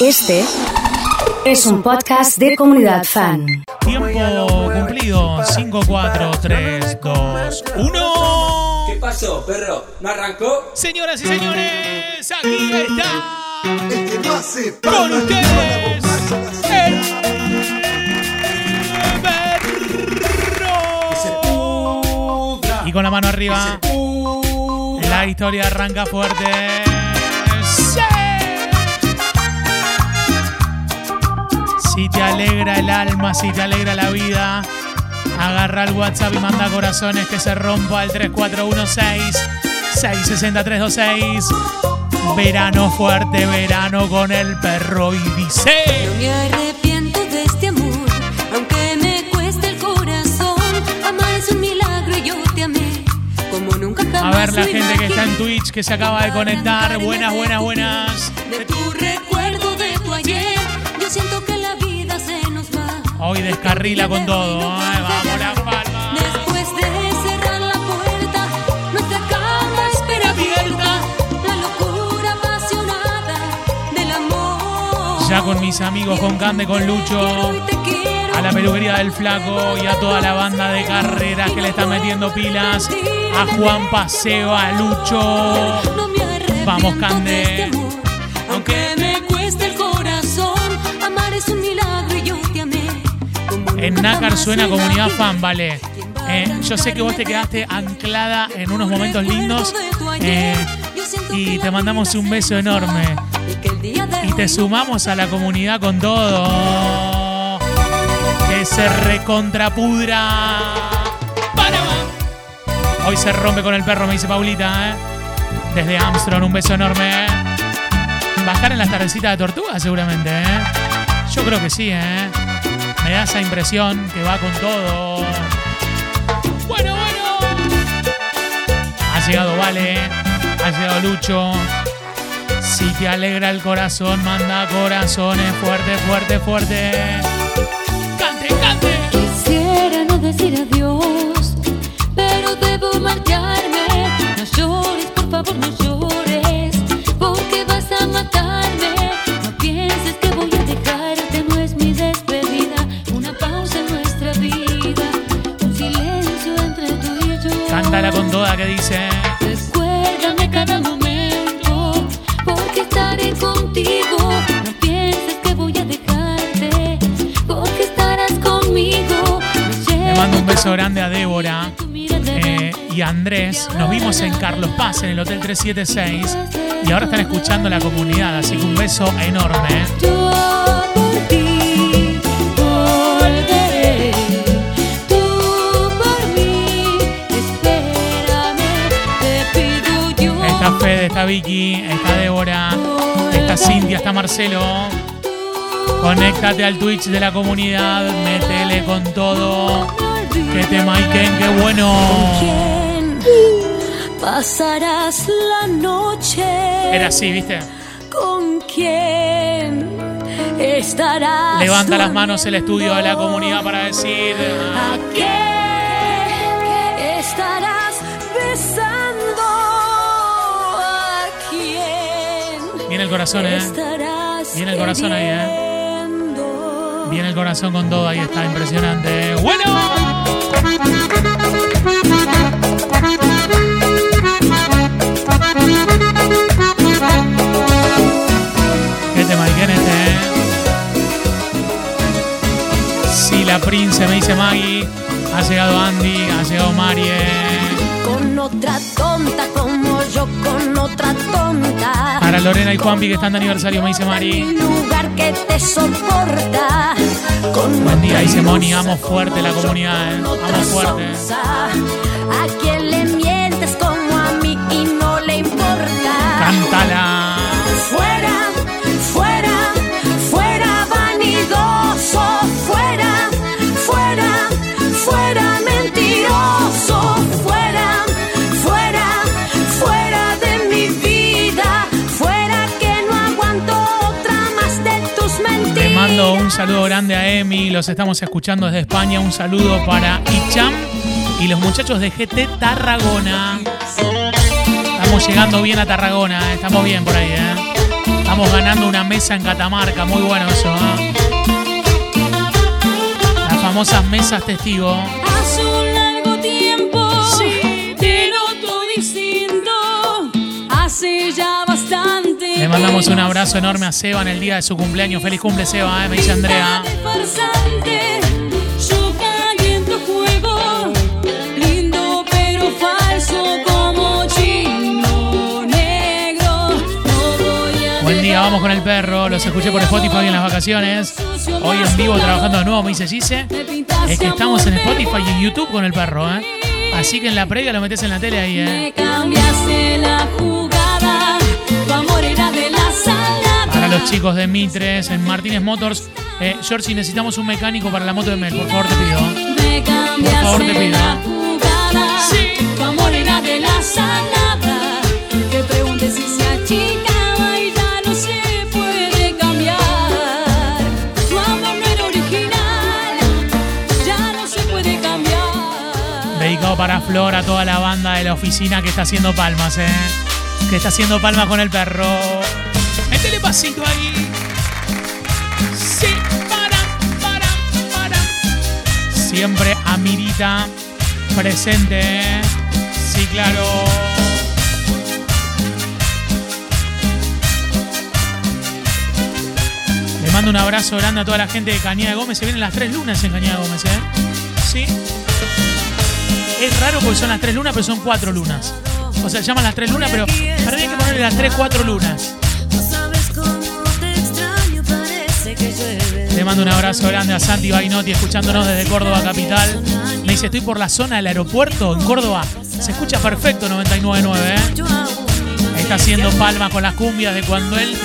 Este es un podcast de comunidad fan. Tiempo cumplido. 5, 4, 3, 2, 1. ¿Qué pasó, perro? ¿No arrancó? Señoras y señores, aquí está No hace con ustedes el perro. Y con la mano arriba, la historia arranca fuerte. Si te alegra el alma, si te alegra la vida, agarra el WhatsApp y manda corazones que se rompa al 3416 66326. Verano fuerte, verano con el perro y dice. No me arrepiento de este amor, aunque me cueste el corazón. Amar es un milagro y yo te amé, como nunca jamás A ver la gente que está en. Twitch que se acaba de conectar. Buenas, buenas, buenas. De tu Hoy descarrila con todo. Ay, vamos la palma. Después de cerrar la puerta, nuestra cama espera abierta. La locura apasionada del amor. Ya con mis amigos, con Cande, con Lucho. A la peluquería del Flaco y a toda la banda de carreras que le están metiendo pilas. A Juan Paseo, a Lucho. Vamos, Cande. En Nácar suena comunidad fan, vale. Eh, yo sé que vos te quedaste anclada en unos momentos lindos eh, y te mandamos un beso enorme. Y te sumamos a la comunidad con todo. Que se recontrapudra. Hoy se rompe con el perro, me dice Paulita. ¿eh? Desde Armstrong, un beso enorme. ¿eh? Bajar en las tardecitas de tortuga, seguramente. ¿eh? Yo creo que sí, ¿eh? Me da esa impresión que va con todo. Bueno, bueno. Ha llegado Vale. Ha llegado Lucho. Si te alegra el corazón, manda corazones fuerte, fuerte, fuerte. Cante, cante. Quisiera no decir adiós, pero debo marcharme. Toda que dice. Recuérdame cada momento, porque estaré contigo. No pienses que voy a dejarte, porque estarás conmigo. Le mando un beso grande a Débora eh, y a Andrés. Nos vimos en Carlos Paz, en el Hotel 376. Y ahora están escuchando la comunidad, así que un beso enorme. Está Fede, está Vicky, está Débora, está Cintia, está Marcelo. Conéctate al Twitch de la comunidad, métele con todo. Que te maiquen, qué bueno. ¿Quién pasarás la noche? Era así, ¿viste? ¿Con quién estarás? Levanta las manos el estudio de la comunidad para decir. ¿A quién Viene el corazón, ¿eh? Viene el corazón ahí, ¿eh? Viene el corazón con todo, ahí está, impresionante. Bueno. ¿Qué te maiquen este, eh? Si la prince me dice Maggie, ha llegado Andy, ha llegado Marie. Con otra tonta como yo, con otra tonta. Para Lorena y Juanpi que están de aniversario, me dice Mari. Lugar que te soporta. Con Buen día, dice Moni, amo fuerte la comunidad, eh. Amo fuerte. Un saludo grande a Emi, los estamos escuchando desde España. Un saludo para Icham y los muchachos de GT Tarragona. Estamos llegando bien a Tarragona, eh, estamos bien por ahí, ¿eh? Estamos ganando una mesa en Catamarca, muy bueno eso. ¿eh? Las famosas mesas testigo. Mandamos un abrazo enorme a Seba en el día de su cumpleaños. Feliz cumple, Seba, ¿eh? me dice Andrea. Buen día, vamos con el perro. Los escuché por Spotify en las vacaciones. Hoy en vivo trabajando de nuevo, me dice Gise. Es que estamos en Spotify y en YouTube con el perro, ¿eh? Así que en la previa lo metes en la tele ahí, ¿eh? De la. Para los chicos de Mitres, en Martínez Motors. Eh, George, necesitamos un mecánico para la moto de Mel, por favor te pido. Me Por favor, te pido. la jugada. De la salada. Que pregunte si se achicaba y ya no se puede cambiar. Tu amor no era original. Ya no se puede cambiar. Dedicado para Flor, a toda la banda de la oficina que está haciendo palmas, ¿eh? Que está haciendo palmas con el perro. Métele pasito ahí. Sí, para, para, para. Siempre a Mirita presente. Sí, claro. Le mando un abrazo grande a toda la gente de Cañada Gómez. Se vienen las tres lunas en Cañada Gómez, ¿eh? Sí. Es raro porque son las tres lunas, pero son cuatro lunas. O sea, llaman las tres lunas, pero para mí hay que ponerle las tres, cuatro lunas. No sabes cómo te extraño, parece que llueve. Le mando un abrazo grande a Santi Bainotti, escuchándonos desde Córdoba Capital. Me dice, estoy por la zona del aeropuerto en Córdoba. Se escucha perfecto 99.9, ¿eh? Está haciendo palmas con las cumbias de cuando él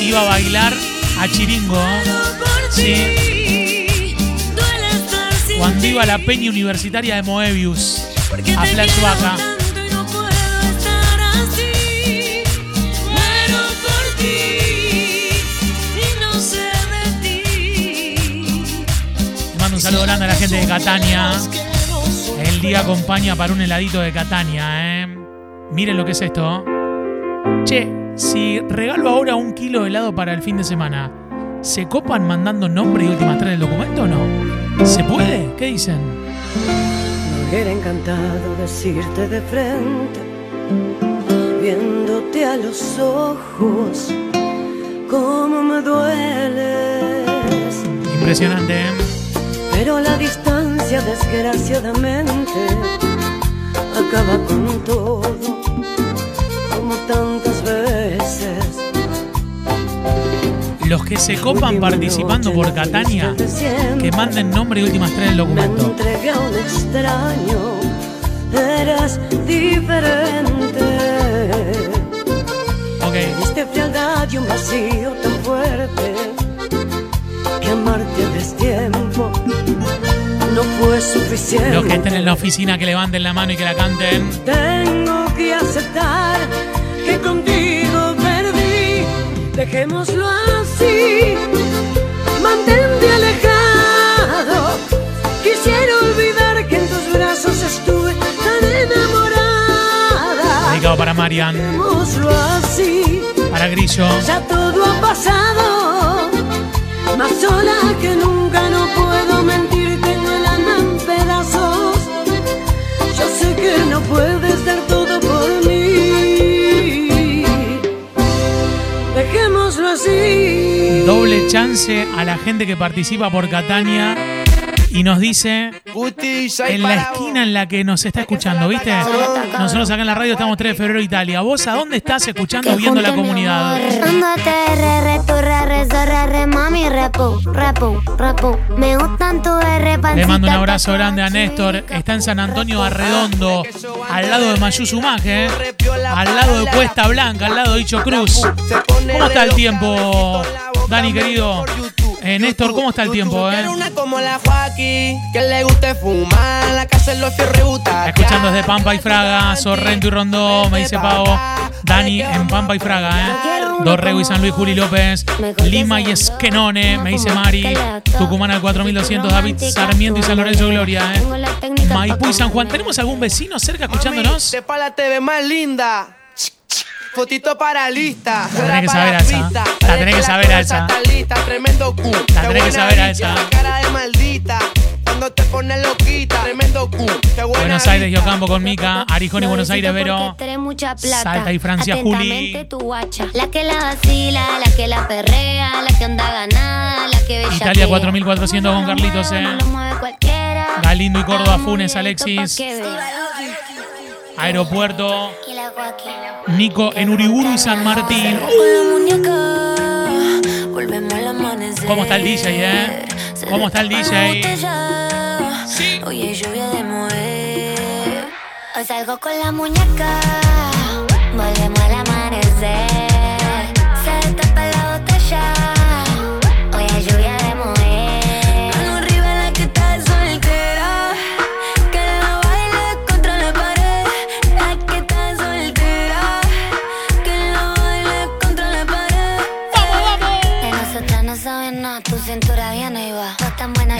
iba a bailar a Chiringo. ¿eh? Sí, cuando iba a la peña universitaria de Moebius. A te saludo grande a la gente de Catania. El día acompaña para un heladito de Catania, ¿eh? Miren lo que es esto. Che, si regalo ahora un kilo de helado para el fin de semana, ¿se copan mandando nombre y últimas tres del documento o no? ¿Se puede? ¿Qué dicen? Me hubiera encantado decirte de frente, viéndote a los ojos, cómo me dueles. Impresionante, ¿eh? Pero la distancia, desgraciadamente, acaba con todo, como tantas veces. Los que se copan participando por Catania, que manden nombre y últimas tres del Me documento. a un extraño, eras diferente. Ok. Diste frialdad y un vacío tan fue suficiente. Los que estén en la oficina, que levanten la mano y que la canten. Tengo que aceptar que contigo perdí. Dejémoslo así. Mantente alejado. Quisiera olvidar que en tus brazos estuve tan enamorada. Dedicado para Marian, Dejémoslo así. para Grillo. Ya todo ha pasado. Más sola que nunca no puedo mentir. Que no puedes dar todo por mí. Dejémoslo así. Doble chance a la gente que participa por Catania y nos dice en la esquina en la que nos está escuchando, ¿viste? Nosotros acá en la radio estamos 3 de febrero Italia. ¿Vos a dónde estás escuchando o viendo la comunidad? Le mando un abrazo grande a Néstor. Está en San Antonio Arredondo, al lado de Mayuzumaje, ¿eh? al lado de Cuesta Blanca, al lado de Dicho Cruz. ¿Cómo está el tiempo, Dani querido? Eh, Néstor, ¿cómo está el tiempo? Eh? Una como la Joaquín, que le guste fumar, la casa en los fierros y butacas. Escuchando desde Pampa y Fraga, Sorrento y Rondó, me dice Pavo. Dani en Pampa y Fraga, ¿eh? Dorrego y San Luis, Juli López. Lima y Esquenone, me dice Mari. Tucumán al 4200, David Sarmiento y San Lorenzo Gloria, ¿eh? Maipú y San Juan. ¿Tenemos algún vecino cerca escuchándonos? Te la TV más linda. Fotito para lista. La tenés que saber a esa. La tenés que saber a esa. Tremendo cu. La tenés que saber a esa. Cara de maldita. Cuando te pones loquita, tremendo cu. Qué buena Buenos Aires. Yocampo con Mica. Arijón y Buenos Aires, Vero. Tenés mucha plata. Salta y Francia, Juli. Tu guacha. La que la vacila, la que la perrea, la que anda ganada, la que bella. Italia 4400 con Carlitos, eh. Galindo y Córdoba, Funes, Alexis. Aeropuerto. Nico en Uriburu y San Martín. ¿Cómo está el DJ, eh? ¿Cómo está el DJ? Sí. Hay lluvia de mover. Hoy salgo con la muñeca. Volvemos al amanecer.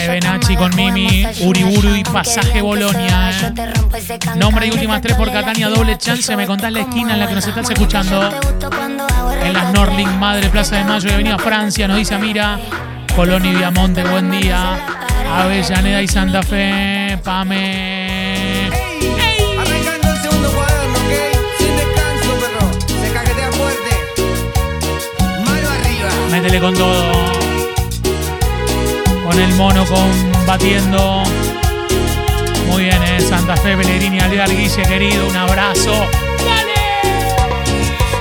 Nachi mala, con Mimi, a Uriburu y Pasaje Bolonia, eh. Nombre y últimas tres por Catania, doble chance. Me contás la esquina en la que nos estás escuchando. En las. Norling Madre, Plaza de Mayo y Avenida Francia, nos dice Amira. Colón y Viamonte, buen día. Avellaneda y Santa Fe, Pame. Arrancando el segundo cuaderno, ¿ok? Sin descanso, perro. Se cajetea fuerte. Mano arriba. Métele con todo. Con el mono combatiendo. Muy bien, eh. Santa Fe, Pellegrini, Alvear, Guille, querido. Un abrazo.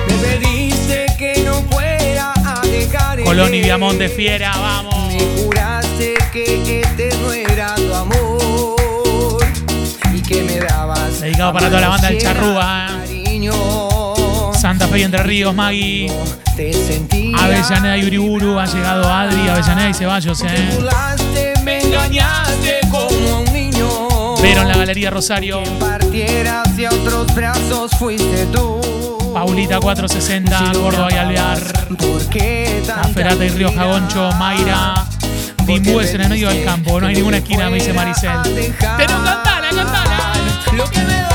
Me pediste que no fuera a dejar. Colón y Viamonte, fiera, vamos. Me juraste que este no era tu amor. Y que me dabas. Dedicado para toda la banda del Charrúa, eh. Cariño. Santa Fe y Entre Ríos, sentía. Avellaneda y Uriburu. Ha llegado Adri, Avellaneda y Ceballos, eh. me engañaste como un niño. Pero en la Galería Rosario. Hacia otros brazos fuiste tú. Paulita 460, Gordo y Alvear. ¿Por qué tanta Aferata y Río Jagoncho, Mayra. Dimbúes en el medio del campo, no hay ninguna esquina, me dice Maricel. Pero cantala, cantala. Lo que me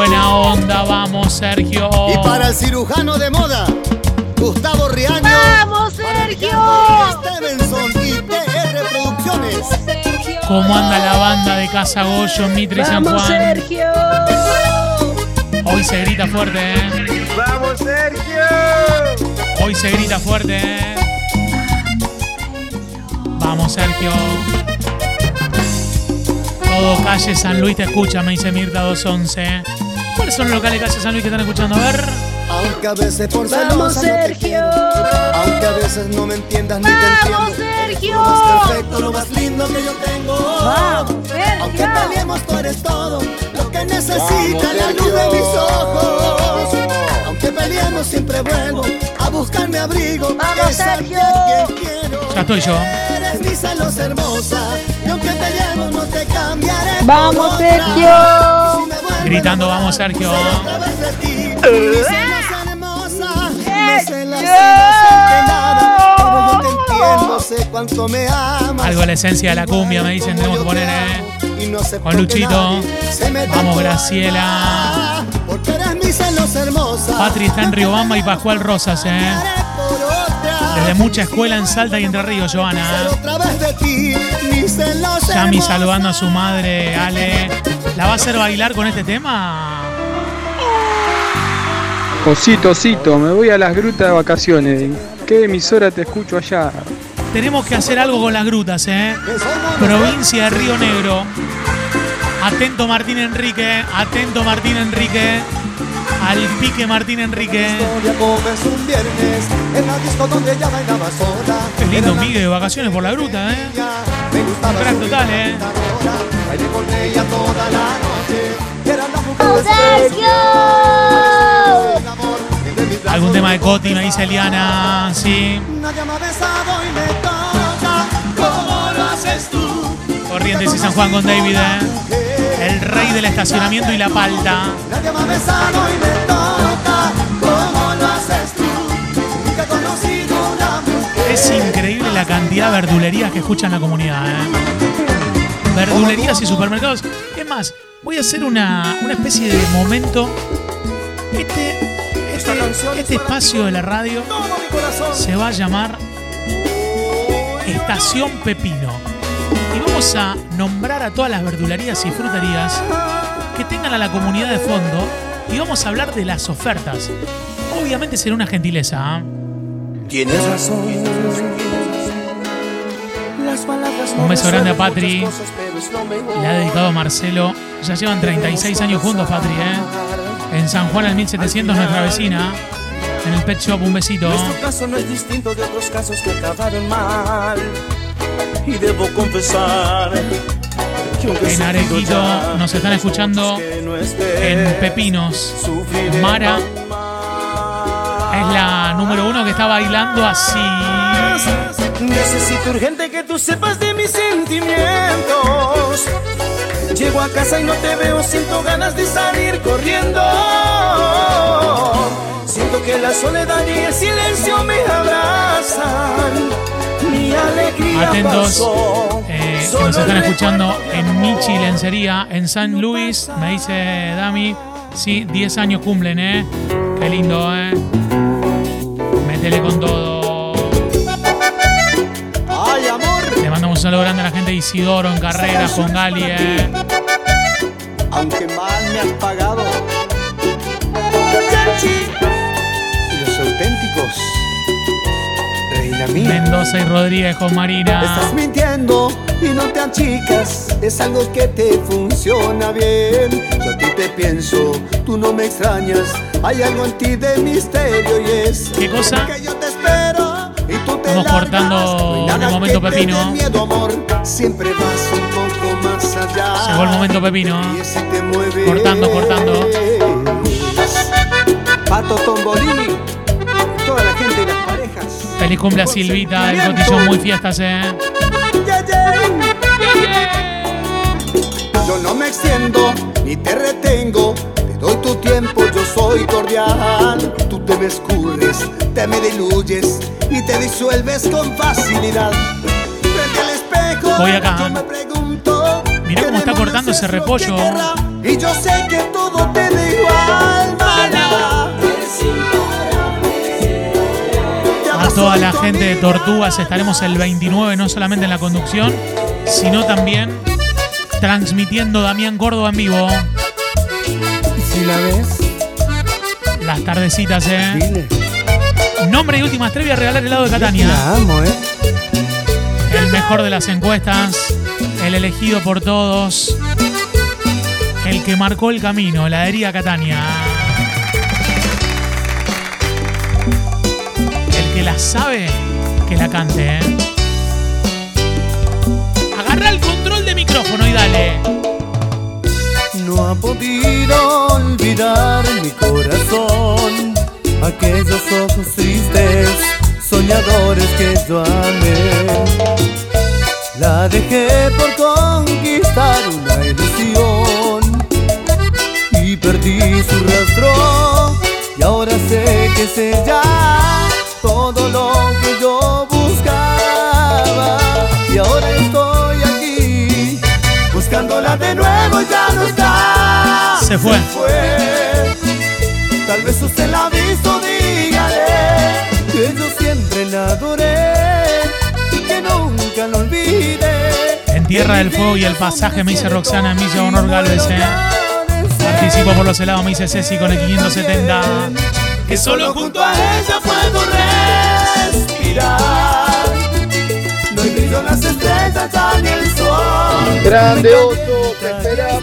buena onda, vamos, Sergio. Y para el cirujano de moda, Gustavo Riaño. ¡Vamos, Sergio! Stevenson y TR Producciones. ¿Cómo anda la banda de Casa Goyo, Mitre y San ¡Vamos, Juan? Sergio! Hoy se grita fuerte, ¿eh? ¡Vamos, Sergio! Hoy se grita fuerte, ¿eh? Vamos, Sergio. Todo calle San Luis te escucha, me dice Mirta 211. ¿Cuáles son los locales de calle San Luis que están escuchando? A ver. Aunque a veces por ¡Vamos, celosa no te Sergio! Aunque a veces no me entiendas ni te ¡Vamos. Sergio! Lo más perfecto, lo más lindo que yo tengo. ¡Vamos, Aunque Sergio! peleemos, tú eres todo lo que necesita la luz de mis ojos. Aunque peleemos, siempre vuelvo a buscar mi abrigo. ¡Vamos, Sergio! quiero. Ya estoy yo. Eres mi celos hermosa. Y aunque peleemos, no te cambiaré. por ¡Vamos, otra. Sergio! Gritando, vamos, Sergio. amas. Algo de la esencia de la cumbia, me dicen, tenemos que poner, ¿eh? Con Luchito. Vamos, Graciela. acá, Porque eres mi celos hermosa. Patri está en Riobamba y Pascual Rosas, ¿eh? Desde mucha escuela en Salta y Entre Ríos, Joana. ¿eh? Yami saludando a su madre, Ale. ¿La va a hacer bailar con este tema? Osito, osito, me voy a las grutas de vacaciones. ¿En ¿Qué emisora te escucho allá? Tenemos que hacer algo con las grutas, ¿eh? Provincia de Río Negro. Atento Martín Enrique, atento Martín Enrique. Al pique Martín Enrique. un. Qué lindo Miguel de vacaciones por la gruta, ¿eh? gustaba Crack total, ¿eh? Bailé con ella toda la noche. Era la mujer ¡Sergio! Algún tema de Coti, me dice Eliana. Sí. Nadie me ha besado y me toca como lo haces tú. Corrientes y San Juan con David, ¿eh? El rey del estacionamiento y la palta. Nadie me ha besado y me toca como lo haces tú. Nunca he conocido una mujer. Es increíble la cantidad de verdulerías que escuchan la comunidad. ¿eh? Verdulerías y supermercados. Es más, voy a hacer una, una especie de momento. Este, este, este espacio de la radio se va a llamar Estación Pepino. Y vamos a nombrar a todas las verdulerías y fruterías que tengan a la comunidad de fondo. Y vamos a hablar de las ofertas. Obviamente será una gentileza. ¿ah? Tienes razón. Un beso grande a Patri. Le ha dedicado a Marcelo. Ya llevan 36 años juntos, Patri, ¿eh? En San Juan al 1700, nuestra vecina. En el Pet Shop, un besito. Nuestro caso no es distinto de otros casos que acabaron mal. Y debo confesar que aunque he En Arequito nos están escuchando en Pepinos. Mara es la número uno que está bailando así. Necesito urgente que tú sepas de mis sentimientos. Llego a casa y no te veo, siento ganas de salir corriendo. Siento que la soledad y el silencio me abrazan. Mi alegría Atentos, pasó. eh, que nos están escuchando en Michi. Lencería, en San Luis, me dice Dami. Sí, 10 años cumplen, ¿eh? Qué lindo, ¿eh? Un saludo grande a la gente de Isidoro en Carreras con Gali, ¿eh? Aunque mal me has pagado. Y los auténticos. Reina mía. Mendoza y Rodríguez con Marina. Estás mintiendo y no te achicas. Es algo que te funciona bien. Yo a ti te pienso, tú no me extrañas. Hay algo en ti de misterio y es ¿Qué cosa? que yo te espero largas. cortando en el momento pepino. Siempre vas un poco más allá. Llegó el momento Pepino. Cortando, cortando. Pato Tombolini. Toda la gente y las parejas. Feliz cumple a Silvita, el cotillón muy fiestas, ¿eh? Yeah, yeah. Yo no me extiendo ni te retengo. Doy tu tiempo, yo soy cordial. Tú te me escurres, te me diluyes y te disuelves con facilidad. Frente al espejo, Voy acá. yo me pregunto. ¿qué cómo está cortando es ese repollo. Y yo sé que todo te da igual. Mala. A toda la gente de. Tortugas estaremos el 29, no solamente en la conducción, sino también transmitiendo Damián Córdoba en vivo. Si la ves, Las tardecitas, ¿eh? dile. Nombre y últimas tres voy a regalar el helado de Catania. La amo, ¿eh? El mejor de las encuestas, el elegido por todos, el que marcó el camino, heladería Catania. El que la sabe, que la cante, ¿eh? Agarra el control de micrófono y dale. No ha podido olvidar mi corazón. Aquellos ojos tristes, soñadores que yo amé. La dejé por conquistar una ilusión. Y perdí su rastro y ahora sé que es ella. Todo lo Se fue. fue. tal vez usted la ha visto dígale que yo siempre la adoré y que nunca la olvide En Tierra del Fuego y el pasaje me dice Roxana, me dice Honor Galvez, ¿eh? Participo por los helados, me dice Ceci con el 570. que solo junto a ella puedo respirar. No hay brillo en las estrellas ni el sol. Grande oso, te esperamos.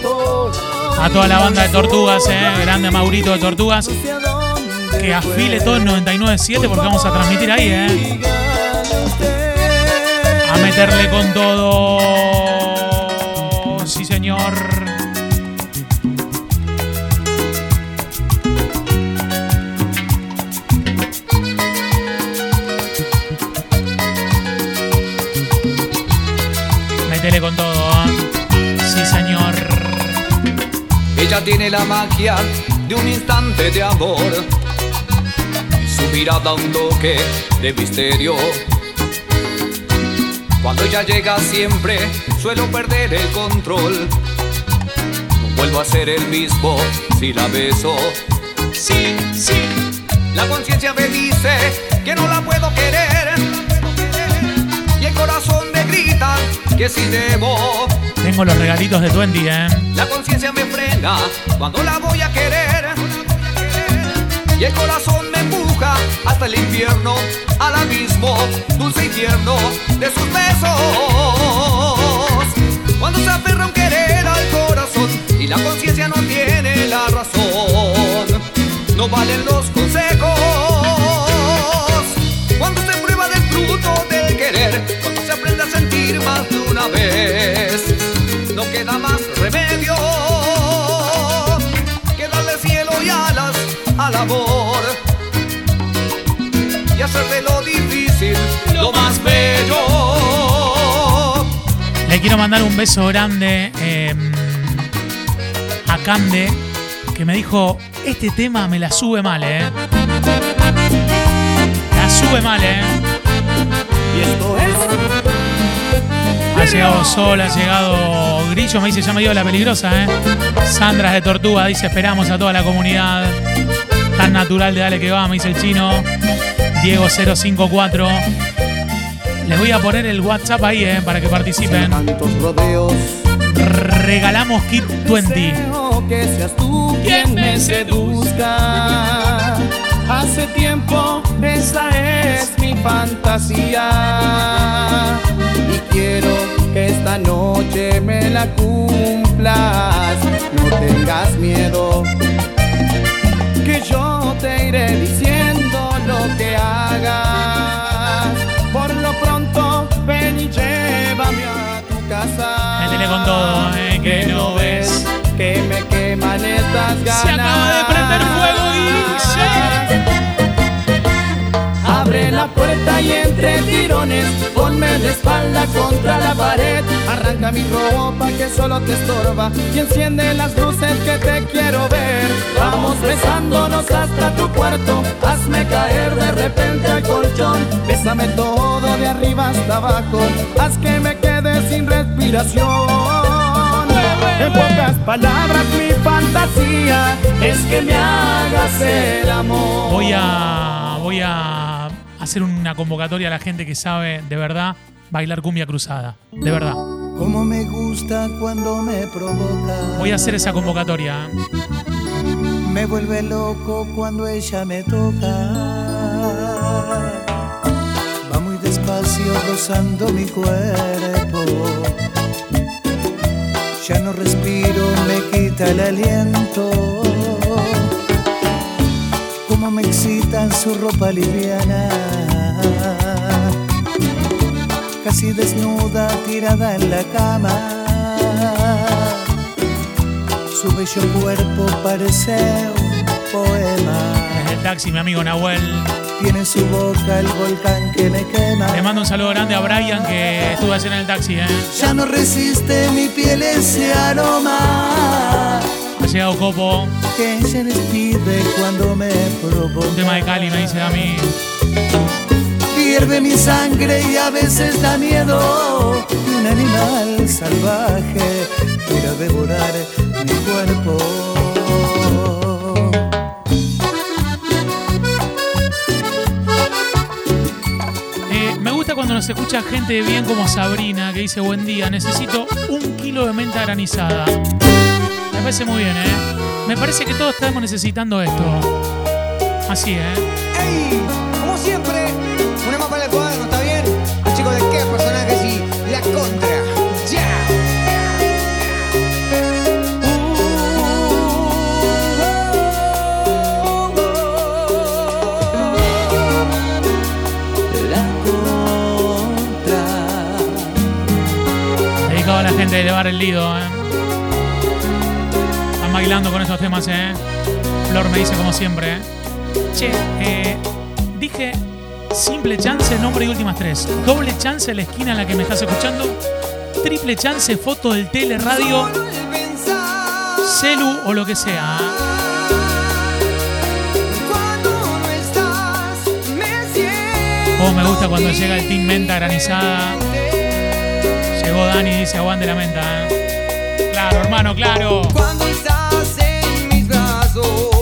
A toda la banda de Tortugas, ¿eh? Grande Maurito de Tortugas. Que afile todo el 99.7 porque vamos a transmitir ahí, ¿eh? A meterle con todo. Tiene la magia de un instante de amor. Y su mirada un toque de misterio. Cuando ella llega siempre suelo perder el control. No vuelvo a ser el mismo si la beso. Sí, sí. La conciencia me dice que no la puedo querer. Y el corazón me grita que si debo. Los regalitos de Twenty, ¿eh? La conciencia me frena cuando la voy a querer. Y el corazón me empuja hasta el infierno, al abismo, dulce y de sus besos. Cuando se aferra un querer al corazón y la conciencia no tiene la razón, no valen los consejos. Cuando se prueba del fruto del querer, cuando se aprende a sentir más de una vez, no queda más remedio que darle cielo y alas al amor y hacer de lo difícil lo más bello. Le quiero mandar un beso grande eh, a Cande, que me dijo, este tema me la sube mal, ¿eh? La sube mal, ¿eh? Y esto es. Ha llegado Sol, ha llegado Grillo, me dice, ya me dio la peligrosa, ¿eh? Sandra de Tortuga dice, esperamos a toda la comunidad. Tan natural de Dale que va, me dice el chino. Diego054. Les voy a poner el WhatsApp ahí, ¿eh? Para que participen. Rodeos. Regalamos Kit 20. Deseo que seas tú quien me seduzca. Hace tiempo esa es mi fantasía. Y quiero que esta noche me la cumplas. No tengas miedo. Que yo te iré diciendo lo que hagas. Por lo pronto, ven y llévame a tu casa. Métele con todo, ¿eh? Que no ves. Que me queman estas ganas. Se acaba de prender fuego, Abre la puerta y entre tirones Ponme de espalda contra la pared. Arranca mi ropa que solo te estorba Y enciende las luces que te quiero ver. Vamos besándonos hasta tu cuarto Hazme caer de repente al colchón. Bésame todo de arriba hasta abajo Haz que me quede sin respiración. En pocas palabras mi fantasía es que me hagas el amor. Voy a, voy a hacer una convocatoria a la gente que sabe de verdad bailar cumbia cruzada. De verdad. Como me gusta cuando me provoca. Voy a hacer esa convocatoria. ¿eh? Me vuelve loco cuando ella me toca. Va muy despacio rozando mi cuerpo. Ya no respiro, me quita el aliento. Como me excita en su ropa liviana. Casi desnuda, tirada en la cama. Su bello cuerpo parece un poema. Desde el taxi, mi amigo Nahuel. Tiene en su boca el volcán que me quema. Le mando un saludo grande a Brian que estuvo ayer en el taxi, ¿eh? Ya no resiste mi piel ese aroma. Ha llegado Copo. Que se despide cuando me provoca. Un tema de Cali, me dice a mí. Hierve mi sangre y a veces da miedo un animal salvaje quiera devorar mi cuerpo. Eh, me gusta cuando nos escucha gente bien como Sabrina que dice buen día, necesito un kilo de menta granizada. Me parece muy bien, ¿eh? Me parece que todos estamos necesitando esto. Así, ¿eh? ¡Ey! Como siempre, una más para el cuaderno, ¿está bien? Los chicos de qué personajes y la contra. ¡Ya! A la gente de elevar el lido, ¿eh? Bailando con esos temas, ¿eh? Flor me dice como siempre, ¿eh? Che, eh, dije simple chance, nombre y últimas tres. Doble chance la esquina en la que me estás escuchando. Triple chance, foto del tele, radio. celu o lo que sea. Siento. Oh, me gusta cuando llega el Team Menta granizada. Llegó Dani y dice aguante la menta. ¿eh? Claro, hermano, claro. Mis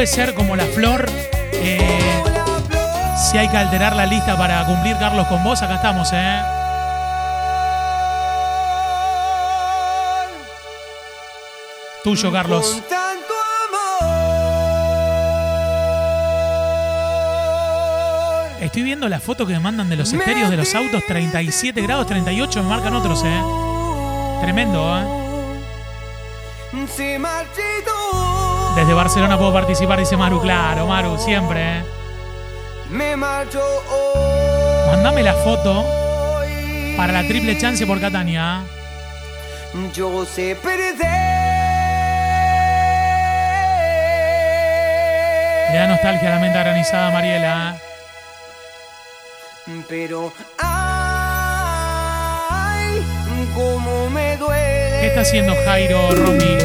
¿puede ser como la flor? Eh, si hay que alterar la lista para cumplir Carlos con vos, acá estamos, ¿eh? Tuyo, Carlos. Estoy viendo la foto que me mandan de los estéreos de los autos, 37 grados, 38, me marcan otros, ¿eh? Tremendo, ¿eh? Se marchitó. Desde Barcelona puedo participar, dice Maru. Claro, Maru, siempre, ¿eh? Me marcho hoy. Mandame la foto para la triple chance por Catania. ¿eh? Yo sé perder. Le da nostalgia a la menta granizada, Mariela. ¿eh? Pero ay, cómo me duele. ¿Qué está haciendo Jairo Romy?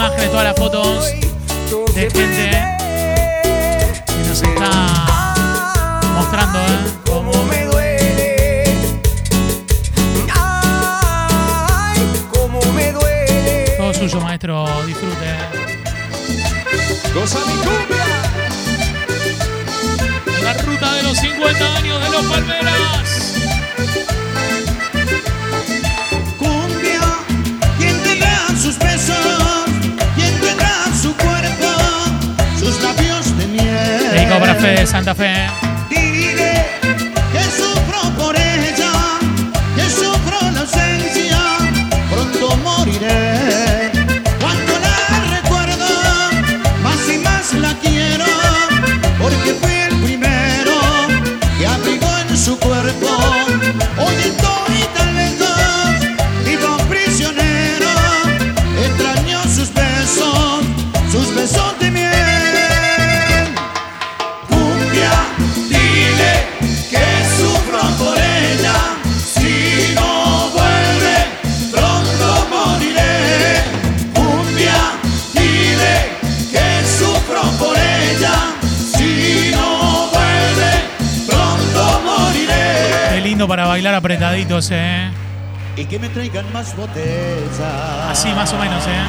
Viendo todas las imágenes, todas Fede de Santa Fe. Para bailar apretaditos, ¿eh? Y que me traigan más botellas. Así más o menos, ¿eh?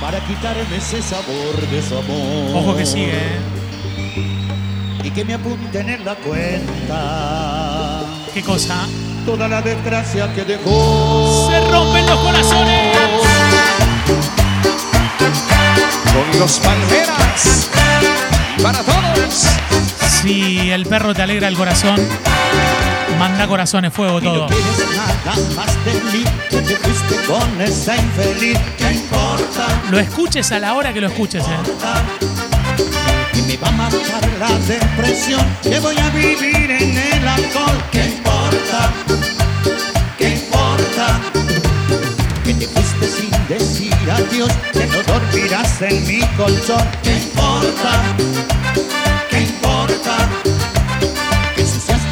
Para quitarme ese sabor de su amor. Ojo que sigue, ¿eh? Y que me apunten en la cuenta. ¿Qué cosa? Toda la desgracia que dejó. ¡Se rompen los corazones! Con los palmeras. Para todos. Si el perro te alegra el corazón, Manda corazones, fuego todo. nada más de mí, que te fuiste con esa infeliz. ¿Qué importa? Lo escuches a la hora que lo escuches, eh. Y me va a matar la depresión, que voy a vivir en el alcohol. ¿Qué importa? ¿Qué importa? Que te fuiste sin decir adiós, que no dormirás en mi colchón. ¿Qué importa? ¿Qué importa?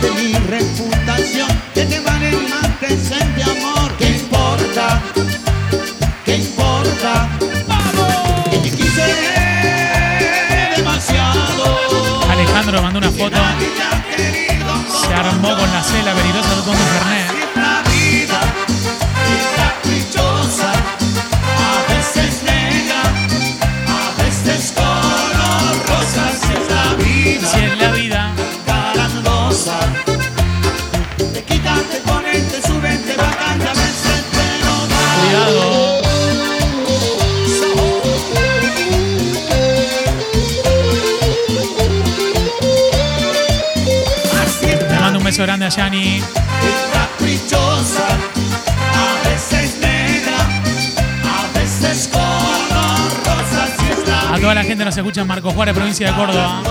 Mi reputación, que te valen más de amor. ¿Qué importa? ¿Qué importa? Que te quise demasiado. Alejandro mandó una foto. Se armó con la cela veridosa tomando un fernet. Grande a caprichosa, a toda la gente nos escucha en Marco Juárez, provincia de Córdoba.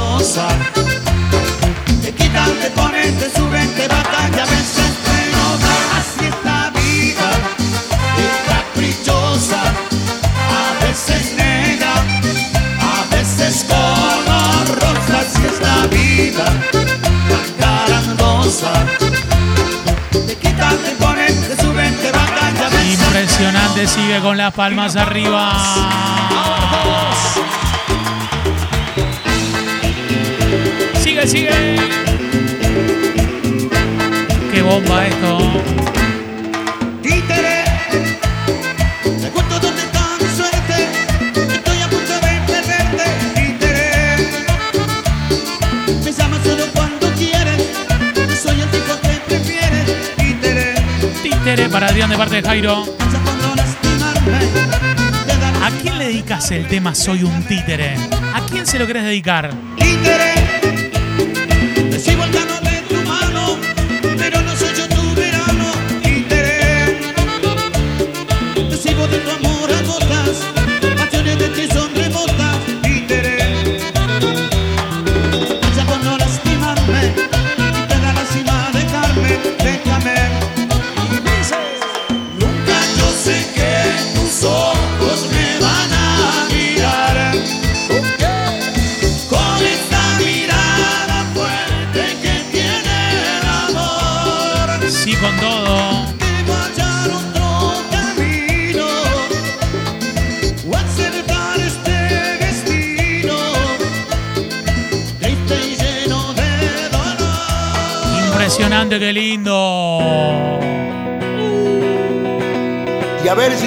Carandosa. Te quitan, te ponen, te suben, te bajan y a veces Impresionante, sigue con las palmas arriba. Sigue, sigue. Qué bomba esto. Títere para Adrián de parte de Jairo. ¿A quién le dedicas el tema Soy un títere? ¿A quién se lo querés dedicar? títere.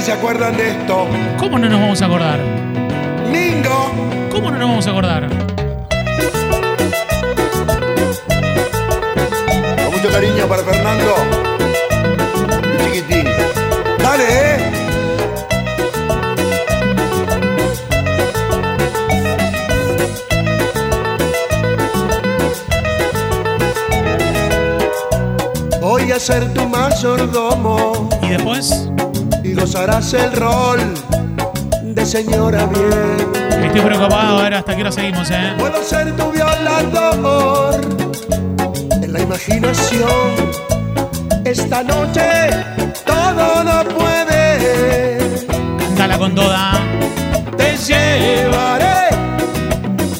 Si se acuerdan de esto. ¿Cómo no nos vamos a acordar? Mingo. ¿Cómo no nos vamos a acordar? Con mucho cariño para Fernando. Y Chiquitín. Dale, eh. Voy a ser tu mayordomo. Y gozarás el rol de señora bien. Estoy preocupado, a ver hasta qué hora seguimos, ¿eh? Puedo ser tu violador en la imaginación. Esta noche todo no puede. Cántala con toda. Te llevaré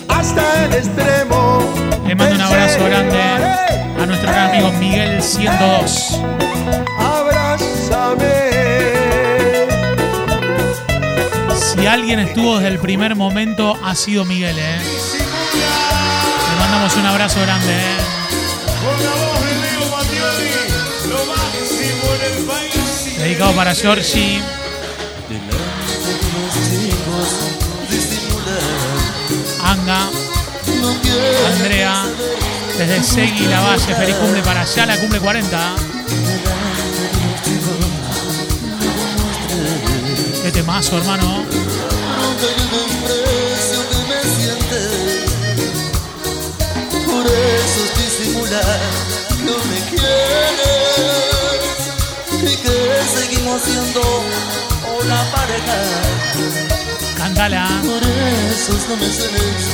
hasta el extremo. Le mando un abrazo grande a nuestro gran amigo Miguel 102. Alguien estuvo desde el primer momento, ha sido Miguel, ¿eh? Le mandamos un abrazo grande, ¿eh? Dedicado para Giorgi. Anga, Andrea, desde Segui La Valle, feliz cumple para allá, la cumple 40. Qué temazo, hermano. No te desprecio que me sientes. Por eso es disimular no me quieres. Y que seguimos siendo una pareja. Cántala. Por eso no me cenes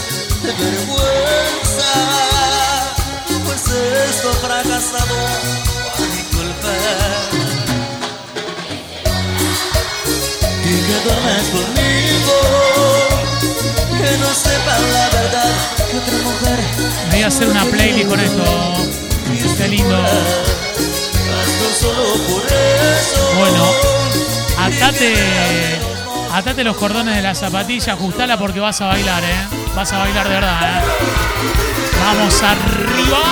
de vergüenza. Pues esto ha fracasado por mi culpa. Que duermes conmigo. Que no sepan la verdad que otra mujer. Me voy a hacer una playlist con esto. Qué lindo. Bueno, atate, atate los cordones de la zapatilla, ajustala porque vas a bailar, ¿eh? Vas a bailar de verdad, ¿eh? Vamos arriba.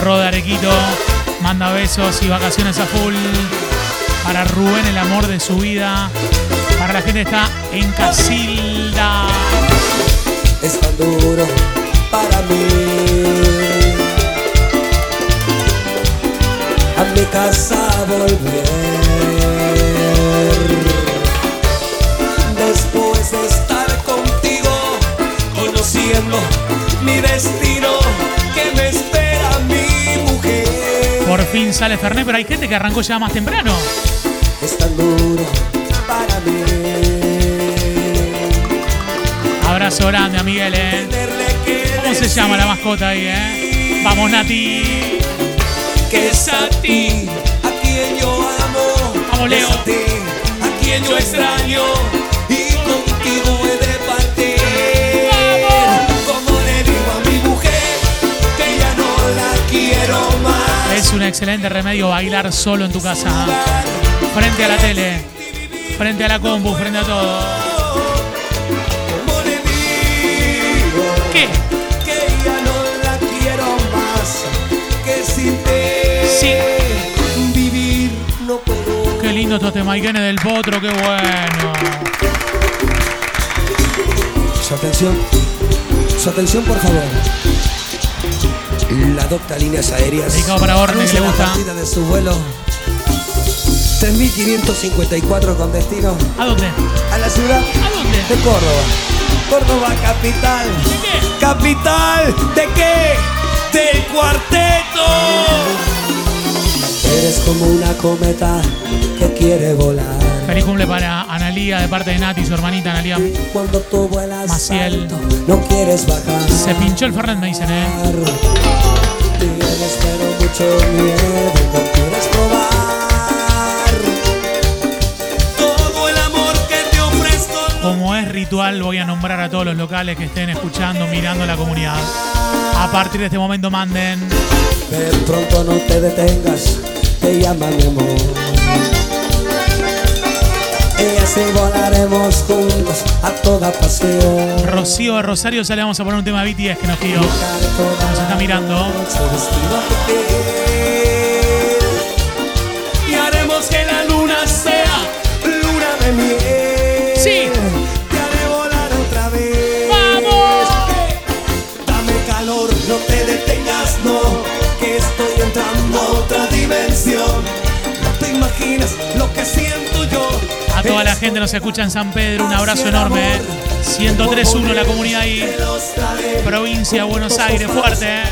Roda Arequito manda besos y vacaciones a full. Para Rubén, el amor de su vida. Para la gente que está en Casilda. es tan duro para mí. A mi casa volver. Después de estar contigo, conociendo mi destino, fin sale Fernet, pero hay gente que arrancó ya más temprano. Es tan duro para mí. Abrazo grande a Miguel, ¿eh? ¿Cómo se llama la mascota ahí, eh? Vamos, Nati. que es a ti a quien yo amo. Vamos, Leo. Es a ti a quien yo extraño y contigo he de Es un excelente remedio bailar solo en tu casa. Frente a la tele, frente a la compu, frente a todo. ¿Qué? que ya no la quiero más. Que sin te vivir no puedo. Qué lindo estos temaiquenes del potro, qué bueno. Su atención, su atención por favor. La docta Líneas Aéreas. Dedicado para Orne, que le la gusta. partida de su vuelo 3554 con destino ¿A dónde? a la ciudad ¿A dónde? de Córdoba. Córdoba capital. ¿Capital de qué? Del cuarteto. Eres como una cometa que quiere volar. Feliz cumple para Analía de parte de Nati, su hermanita Analía. Cuando tú vuelas Maciel. alto, no quieres bajar. Se pinchó el Fernet, me dicen, ¿eh? Tienes pero mucho miedo, no quieres probar todo el amor que te ofrezco. Como es ritual, voy a nombrar a todos los locales que estén escuchando, mirando la comunidad. A partir de este momento manden. De pronto no te detengas, te llama mi amor. A. Rocío de Rosario, ya le vamos a poner un tema de BTS que nos pidió. Nos está mirando. A toda la gente nos escucha en San Pedro, un abrazo enorme. ¿eh? 103.1 la comunidad ahí. Provincia de Buenos Aires, fuerte. ¿eh?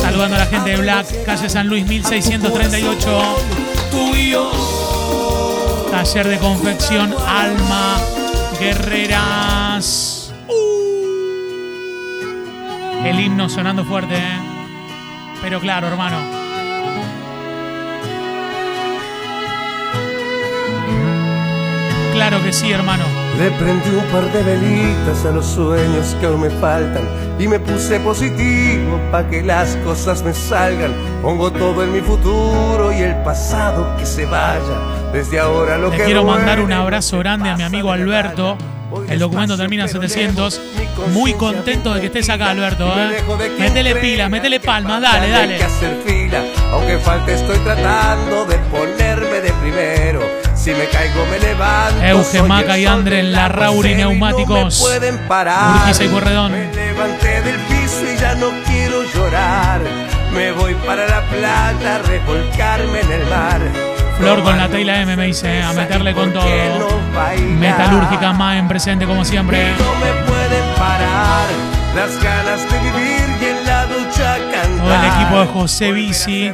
Saludando a la gente de Black, calle San Luis 1638. Tú y yo. Taller de confección Alma Guerreras. El himno sonando fuerte, ¿eh? Pero claro, hermano. Claro que sí, hermano. Le prendí un par de velitas a los sueños que aún me faltan y me puse positivo pa' que las cosas me salgan. Pongo todo en mi futuro y el pasado que se vaya. Desde ahora lo Le que quiero mandar un abrazo grande a mi amigo Alberto. El documento termina en 700. Muy contento de que estés acá, Alberto. ¿eh? Métele pilas, métele palmas, dale, dale. aunque falte estoy tratando de ponerme de primero. Si me caigo me levanto. Euge, soy el Maca y sol Andre del en la lado Rauri cero y Neumáticos. No pueden parar. Urquiza y Corredón. Me levanté del piso y ya no quiero llorar. Me voy para la playa a revolcarme en el mar. Flor con la Tela M me dice, a meterle con todo. Metalúrgica más en presente como siempre. No me pueden parar las ganas de vivir equipo de José Bici,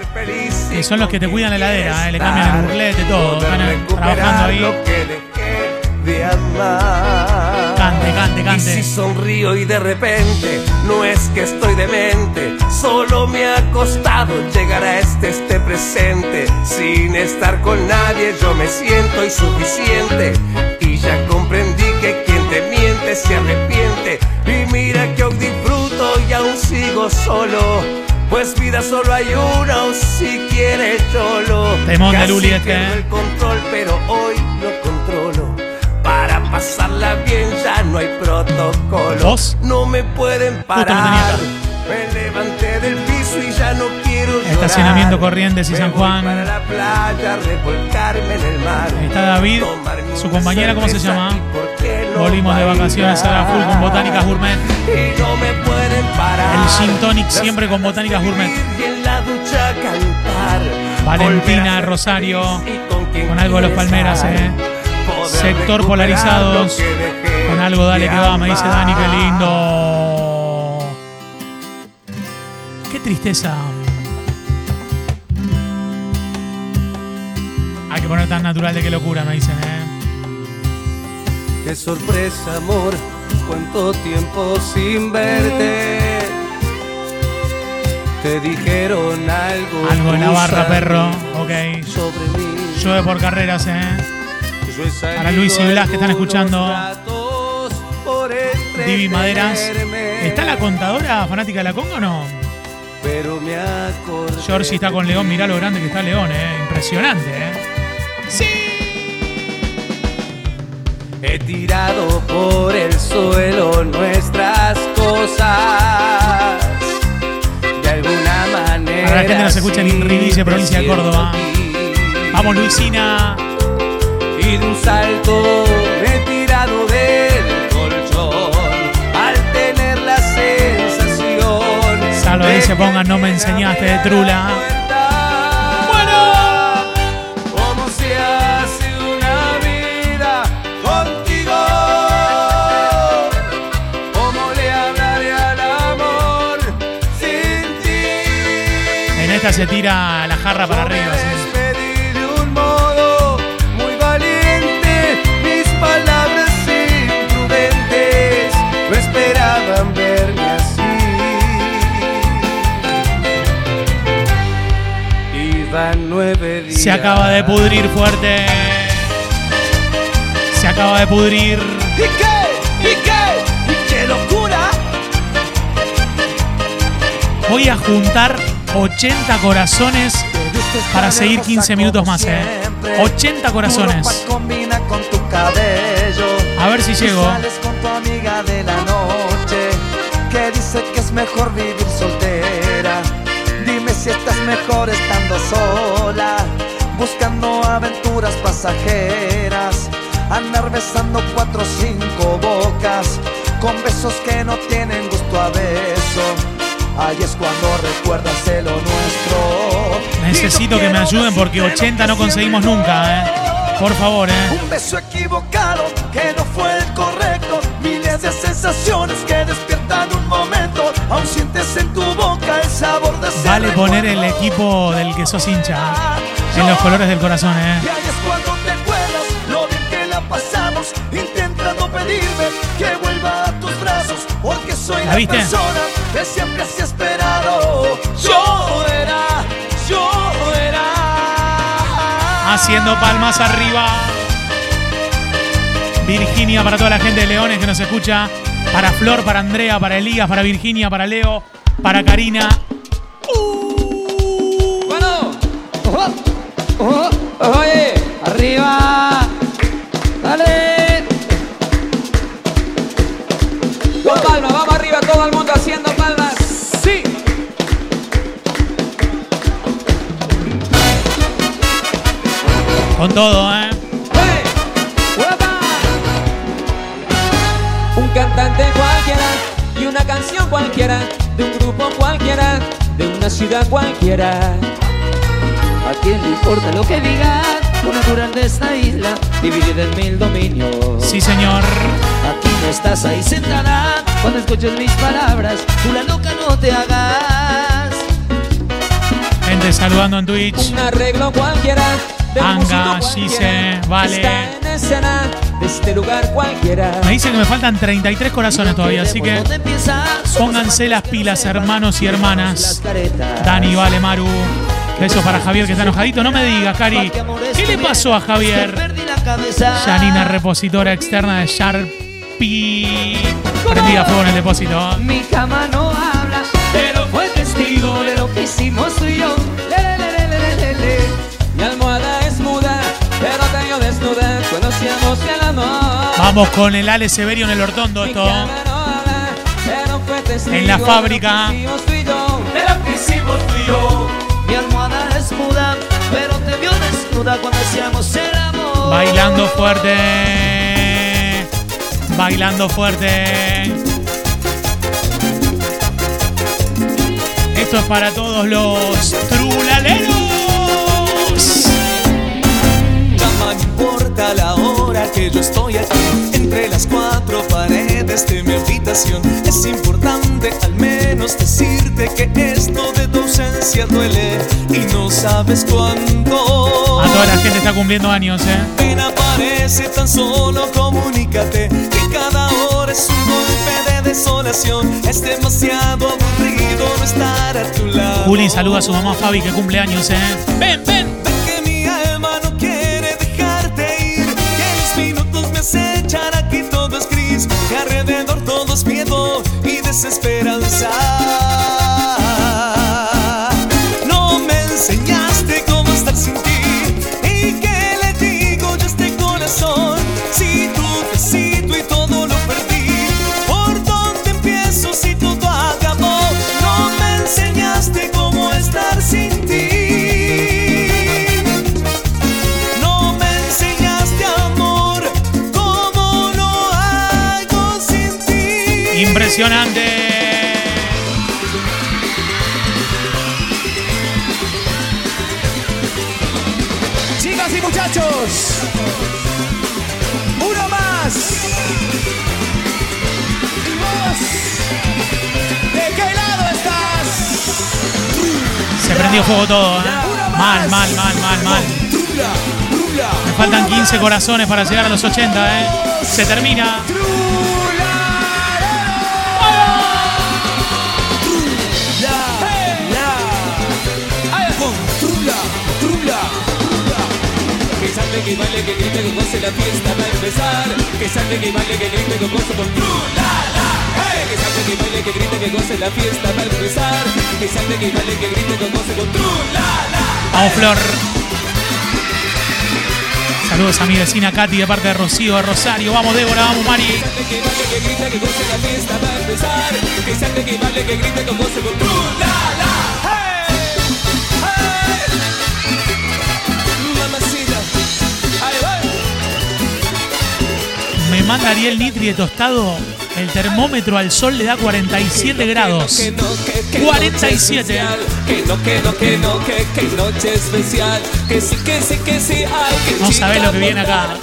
que son los que te cuidan la heladera, eh, le cambian el burlete, todo. Están trabajando ahí. Amar. Cante, cante, Y cante. si sonrío y de repente no es que estoy demente, solo me ha costado llegar a este este presente. Sin estar con nadie yo me siento insuficiente y ya comprendí que quien te miente se arrepiente. Y mira que hoy disfruto y aún sigo solo. Pues vida solo hay una o si quieres solo. Temón de este, eh. el control, pero hoy lo controlo. Para pasarla bien ya no hay protocolo. ¿Vos? No me pueden parar. Me levanté del piso y ya no quiero llorar. Estacionamiento Corrientes y Me San Juan. Para la playa, revolcarme en el mar. Está David, su compañera, ¿cómo se llama? no Volvimos de vacaciones a la full con Botánicas Gourmet. Y no me pueden parar. El Gin Tonic siempre con Botánicas Gourmet. Valentina Rosario, con algo de los Palmeras, eh. Sector polarizados, con algo dale que va, me dice Dani, qué lindo. Qué tristeza. Hay que poner tan natural de qué locura, me dicen, eh. Qué sorpresa, amor, cuánto tiempo sin verte. Te dijeron algo. Algo en la barra, perro. Ok. Sobre mí. Llueve por carreras, eh. Para Luis y Blas que están escuchando. Divi Maderas. ¿Está la contadora fanática de la conga o no? Pero me. Georgie está con León, mirá lo grande que está León, eh. Impresionante, eh. He tirado por el suelo nuestras cosas. De alguna manera. Para la gente nos escucha en te provincia de Córdoba. Vamos, Luisina. Y de un salto me he tirado del colchón al tener la sensación. Salvo dice pongan no me enseñaste de Trula. Se tira la jarra para arriba. Se acaba de pudrir fuerte. Se acaba de pudrir. ¿Y qué? ¿Y qué? ¿Y qué locura? Voy a juntar 80 corazones para seguir 15 minutos más, eh. 80 corazones. combina con tu cabello. A ver si llego. Que dice que es mejor vivir soltera. Dime si estás mejor estando sola, buscando aventuras pasajeras. Andar besando cuatro o cinco bocas con besos que no tienen gusto a beso. Ahí es cuando recuerdas lo nuestro. Necesito que me ayuden porque 80 no conseguimos nunca, eh. Por favor, eh. Un beso equivocado que no fue el correcto. Miles de sensaciones que despiertan un momento. Aún sientes en tu boca el sabor de ese Vale poner el equipo del que sos hincha eh. en los colores del corazón, eh. Y ahí es cuando te acuerdas lo bien que la pasamos. Intentando pedirme que vuelva a tus brazos. Porque soy ¿La la, viste? persona que siempre has esperado. Yo era, yo era. Haciendo palmas arriba. Virginia para toda la gente de Leones que nos escucha. Para Flor, para Andrea, para Elías, para Virginia, para Leo, para Karina. Bueno, ojo, ojo, oye, arriba, Con todo, ¿eh? Un cantante cualquiera y una canción cualquiera, de un grupo cualquiera, de una ciudad cualquiera. ¿A quién le importa lo que digan? Una natural de esta isla, dividida en mil dominios. Sí, señor. Aquí no estás ahí sentada cuando escuches mis palabras. Tú la loca no te hagas. Gente saludando en Twitch. Un arreglo cualquiera. Anga, Gise, Vale. Este lugar cualquiera. Me dicen que me faltan 33 corazones todavía, así que pónganse las pilas, hermanos y hermanas. Dani, Vale, Maru. Besos para Javier que está enojadito. No me digas, Cari. ¿Qué le pasó a Javier? Janina, repositora externa de Sharpie. Prendida fuego en el depósito. Mi cama no habla, pero fue testigo de lo que hicimos Vamos con el Ale Severio en el Hortondo. Esto. En la fábrica. De lo que hicimos tú y yo. Mi almohada es muda, pero te vio desnuda cuando hacíamos el amor. Bailando fuerte. Bailando fuerte. Esto es para todos los trulaleros. Que yo estoy aquí Entre las cuatro paredes de mi habitación Es importante al menos decirte que esto de tu ausencia duele Y no sabes cuándo A toda la gente está cumpliendo años, ¿eh? Ven aparece tan solo comunícate Que cada hora es un golpe de desolación Es demasiado aburrido no estar a tu lado Juli saluda a su mamá Fabi que cumple años, ¿eh? Ven, ven. Gris Que alrededor todo es miedo y desesperanza Impresionante. Chicas y muchachos, uno más. Y vos, ¿de qué lado estás? Se prendió fuego todo, ¿eh? Mal, mal, mal, mal, mal. Me faltan 15 corazones para llegar a los 80, ¿eh? Se termina. Que salte, que baile, que grite, que goce la fiesta va a empezar. Que salte, que baile, que grite, que goce con trula. Hey, que salte, que baile, que grite, que goce la fiesta va a empezar. Que salte, que baile, que grite, que goce con trula. Vamos, Flor. Saludos a mi vecina Katy de parte de Rocío de Rosario. Vamos, Débora, vamos, Mari. Que baile, que grite, que goce la fiesta va a empezar. Que salte, que baile, que grite, que con. Mamacita, manda Ariel Nitri de tostado. El termómetro al sol le da 47 grados. Que no, que, que 47. noche especial, Que no, que no, que no, que, que noche especial. Que sí, que sí, que sí, ay, que No chica sabés lo que viene acá.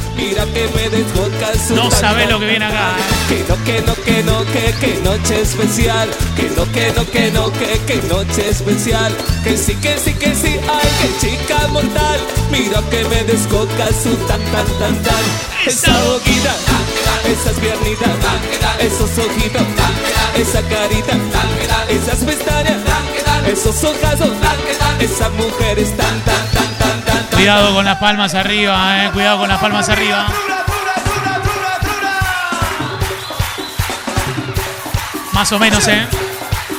No sabés lo que viene acá. Que no, que no, que no, que, que noche especial. Que no, que no, que no, que, que noche especial. Que sí, que sí, que sí, ay, que chica mortal. Mira que me descoca su tan, tan, tan, tan. Esa boquita, esas piernitas, esos ojitos, esa carita, esas pestañas, esos ojazos, esas mujeres tan, tan, tan, tan, tan. Cuidado con las palmas arriba, eh. Cuidado con las palmas arriba. Más o menos, eh.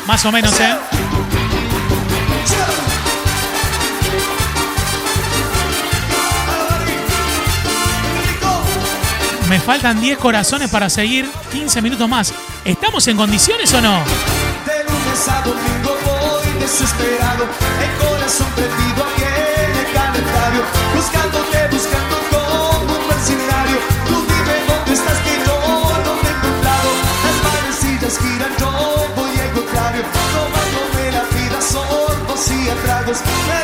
Más o menos, eh. Me faltan 10 corazones para seguir 15 minutos más. ¿Estamos en condiciones o no? De lunes a domingo voy desesperado, el corazón perdido aquí en el calendario, buscándote, buscando como un mercenario. Tú dime dónde estás que yo no te he encontrado. Las manecillas giran, yo voy a contrario, tomándome la vida sorbos y a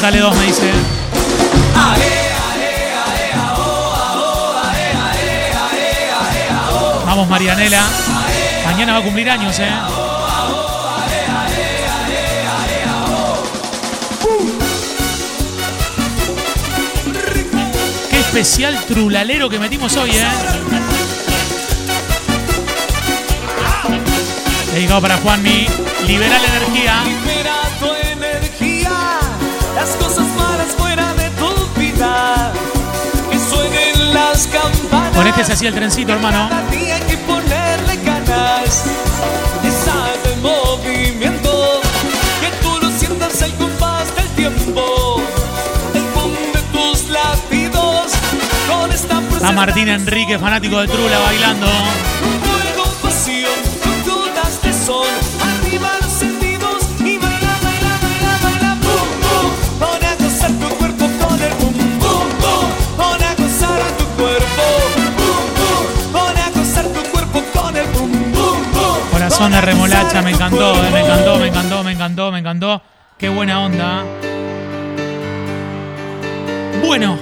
Descontale dos, me dice. Vamos, Marianela. Mañana va a cumplir años, ¿eh? Qué especial trulalero que metimos hoy, ¿eh? Dedicado para Juanmi. Libera la energía. Las cosas malas fuera de tu vida. Que suenen las campanas. Con este se hacía el trencito, hermano. Cada día hay que ponerle ganas. Esa el movimiento. Que tú lo sientas el compás del tiempo. El boom de tus latidos. Con esta A Martín Enrique, fanático de Trula, bailando. Me encantó, eh, me encantó, me encantó, me encantó, me encantó. Qué buena onda. Bueno,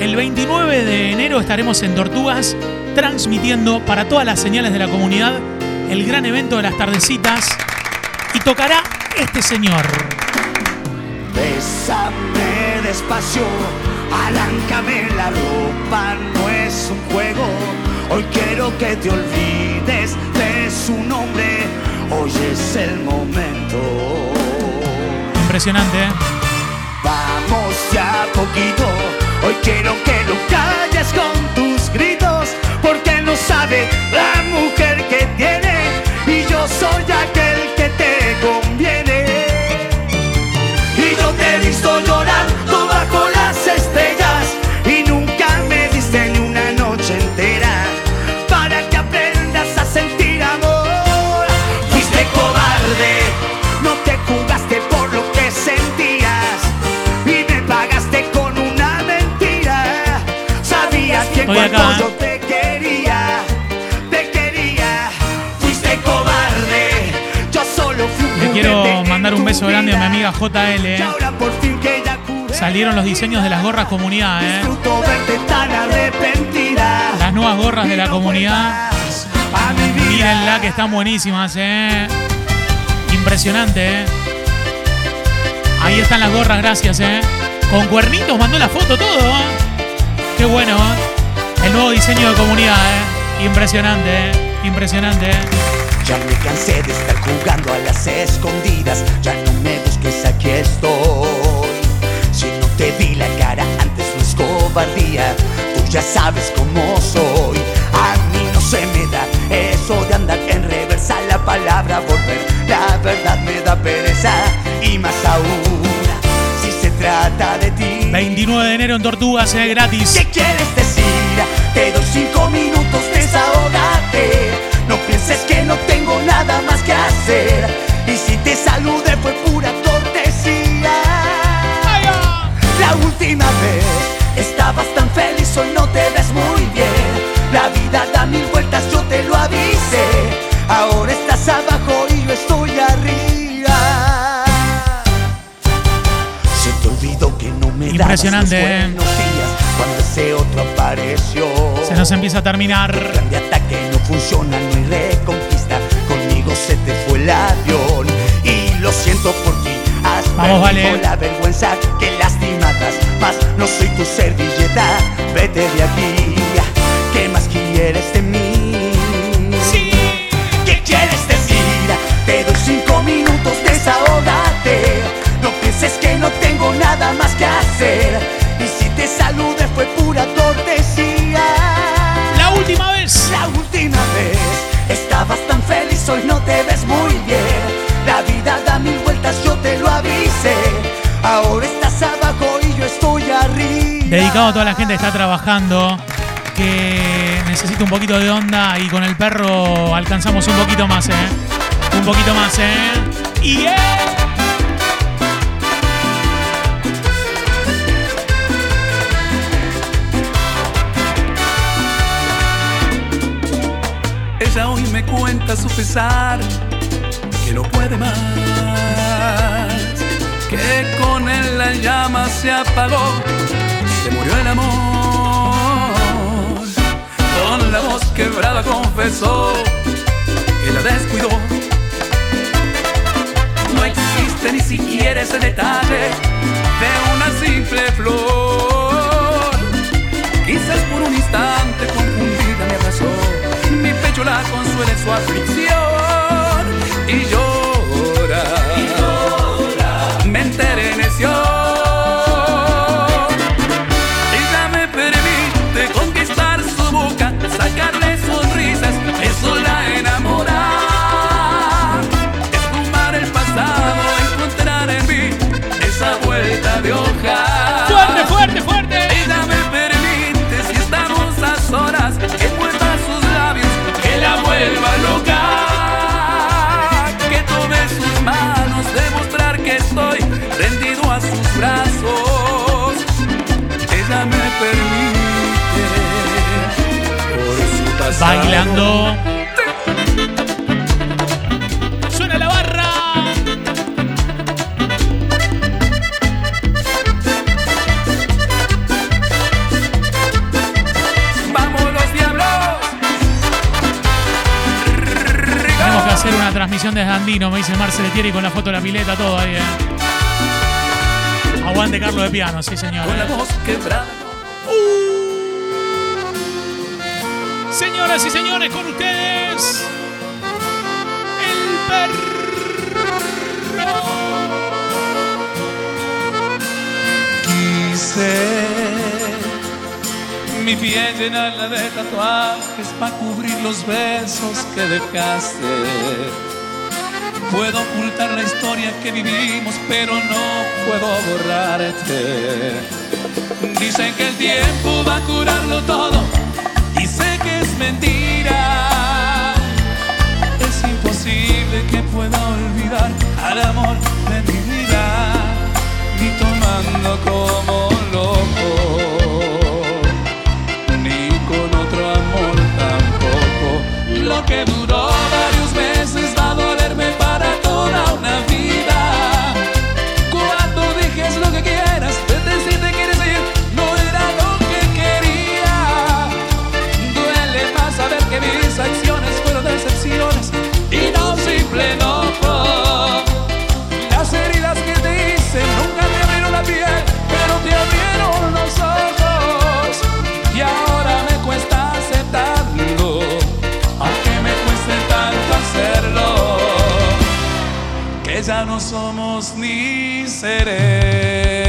el 29 de enero estaremos en Tortugas transmitiendo para todas las señales de la comunidad el gran evento de las tardecitas y tocará este señor. Bésame despacio, arráncame la ropa, no es un juego. Hoy quiero que te olvides de su nombre, hoy es el momento. Impresionante, ¿eh? Vamos ya poquito, hoy quiero que lo calles con tus gritos, porque no sabe la mujer que tiene y yo soy aquel Estoy acá, yo te quería, te quería. Fuiste cobarde, yo solo fui un Le quiero mandar un beso grande a mi amiga JL. ¿eh? Salieron los diseños de las gorras comunidad, ¿eh? Las nuevas gorras de la comunidad. Mírenla que están buenísimas, ¿eh? Impresionante, ¿eh? Ahí están las gorras, gracias, ¿eh? Con cuernitos mandó la foto todo, ¿eh? Qué bueno, ¿eh? Nuevo diseño de comunidad, ¿eh? Impresionante, ¿eh? Impresionante, ¿eh? Ya me cansé de estar jugando a las escondidas. Ya no me busques, aquí estoy. Si no te vi la cara antes, no es cobardía. Tú ya sabes cómo soy. A mí no se me da eso de andar en reversa. La palabra volver, la verdad me da pereza. Y más aún, trata de ti. 29 de enero en Tortugas, ¿eh? Gratis. ¿Qué quieres decir? Te doy cinco minutos, desahogate. No pienses que no tengo nada más que hacer. Y si te saludé fue pura cortesía. La última vez estabas tan feliz, hoy no te ves muy bien. La vida da mil vueltas, yo te lo avisé. Ahora estás abajo y apareció. Se nos empieza a terminar. De ataque no funciona, no reconquista. Conmigo se te fue el avión y lo siento por ti. Has Vamos, vale. la vergüenza que lastimadas. Más no soy tu servilleta. Vete de aquí. ¿Qué más quieres de mí? Sí. ¿Qué quieres decir? Te doy cinco minutos, desahógate. Pienses que no tengo nada más que hacer. Y si te salude fue pura cortesía. La última vez. La última vez estabas tan feliz, hoy no te ves muy bien. La vida da mil vueltas, yo te lo avisé. Ahora estás abajo y yo estoy arriba. Dedicado a toda la gente que está trabajando, que necesito un poquito de onda y con el perro alcanzamos un poquito más, ¿eh? Un poquito más, ¿eh? Y Ella cuenta su pesar, que no puede más, que con él la llama se apagó, se murió el amor. Con la voz quebrada confesó que la descuidó. No existe ni siquiera ese detalle de una simple flor. Quizás por un instante la consuela su aflicción y llora. Bailando. Suena la barra. Vamos los diablos. Tenemos que hacer una transmisión desde Andino, me dice Marcel Letieri con la foto de la pileta, todo ahí, ¿eh? Aguante Carlos de piano, sí señor. Con la voz quebrada. Señoras y señores, con ustedes. El perro. Quise mi piel llenarla de tatuajes para cubrir los besos que dejaste. Puedo ocultar la historia que vivimos, pero no puedo borrarte. Dicen que el tiempo va a curarlo todo es mentira. Es imposible que pueda olvidar al amor de mi vida, ni tomando como no somos ni seremos.